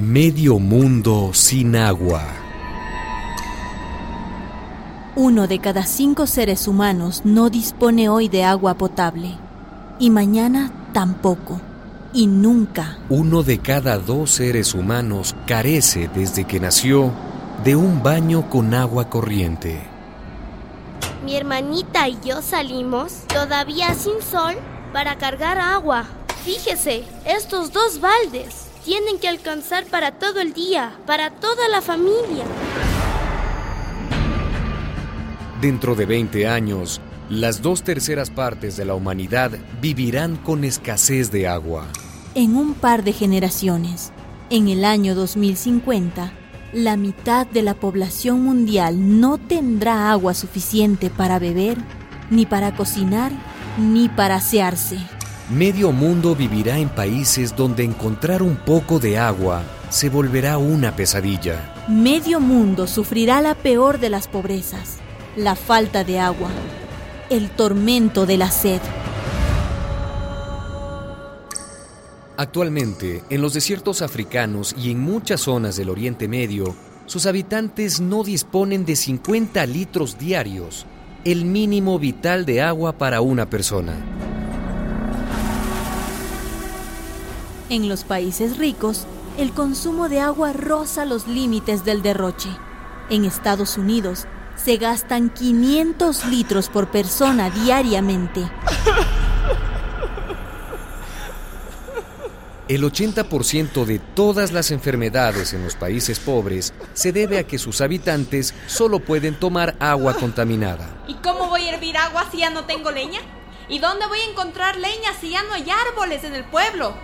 Medio mundo sin agua. Uno de cada cinco seres humanos no dispone hoy de agua potable. Y mañana tampoco. Y nunca. Uno de cada dos seres humanos carece desde que nació de un baño con agua corriente. Mi hermanita y yo salimos, todavía sin sol, para cargar agua. Fíjese, estos dos baldes tienen que alcanzar para todo el día, para toda la familia. Dentro de 20 años, las dos terceras partes de la humanidad vivirán con escasez de agua. En un par de generaciones, en el año 2050, la mitad de la población mundial no tendrá agua suficiente para beber, ni para cocinar, ni para asearse. Medio mundo vivirá en países donde encontrar un poco de agua se volverá una pesadilla. Medio mundo sufrirá la peor de las pobrezas, la falta de agua, el tormento de la sed. Actualmente, en los desiertos africanos y en muchas zonas del Oriente Medio, sus habitantes no disponen de 50 litros diarios, el mínimo vital de agua para una persona. En los países ricos, el consumo de agua roza los límites del derroche. En Estados Unidos, se gastan 500 litros por persona diariamente. El 80% de todas las enfermedades en los países pobres se debe a que sus habitantes solo pueden tomar agua contaminada. ¿Y cómo voy a hervir agua si ya no tengo leña? ¿Y dónde voy a encontrar leña si ya no hay árboles en el pueblo?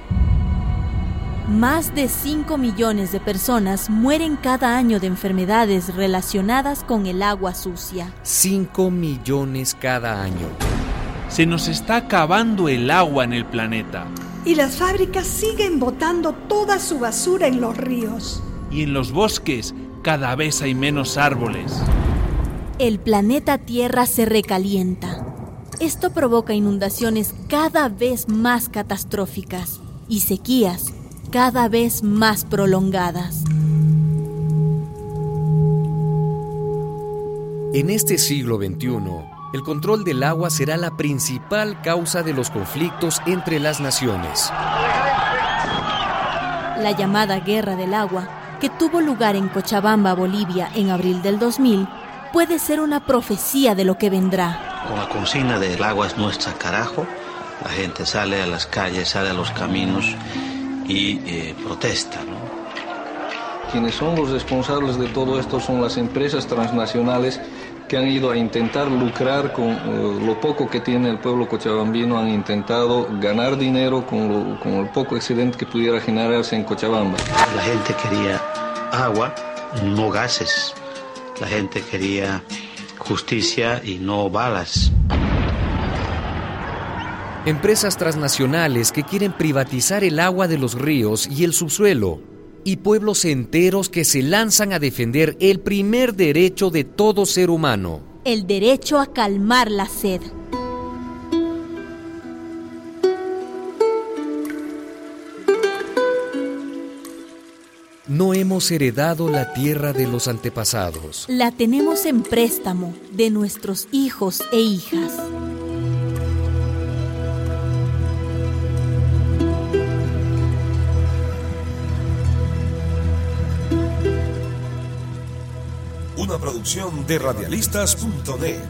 Más de 5 millones de personas mueren cada año de enfermedades relacionadas con el agua sucia. 5 millones cada año. Se nos está acabando el agua en el planeta. Y las fábricas siguen botando toda su basura en los ríos. Y en los bosques cada vez hay menos árboles. El planeta Tierra se recalienta. Esto provoca inundaciones cada vez más catastróficas y sequías cada vez más prolongadas. En este siglo XXI, el control del agua será la principal causa de los conflictos entre las naciones. La llamada Guerra del Agua, que tuvo lugar en Cochabamba, Bolivia, en abril del 2000, puede ser una profecía de lo que vendrá. Con la consigna del agua es nuestra carajo, la gente sale a las calles, sale a los caminos y eh, protesta. ¿no? Quienes son los responsables de todo esto son las empresas transnacionales que han ido a intentar lucrar con uh, lo poco que tiene el pueblo cochabambino, han intentado ganar dinero con, lo, con el poco excedente que pudiera generarse en Cochabamba. La gente quería agua, no gases. La gente quería justicia y no balas. Empresas transnacionales que quieren privatizar el agua de los ríos y el subsuelo. Y pueblos enteros que se lanzan a defender el primer derecho de todo ser humano. El derecho a calmar la sed. No hemos heredado la tierra de los antepasados. La tenemos en préstamo de nuestros hijos e hijas. Producción de radialistas.de.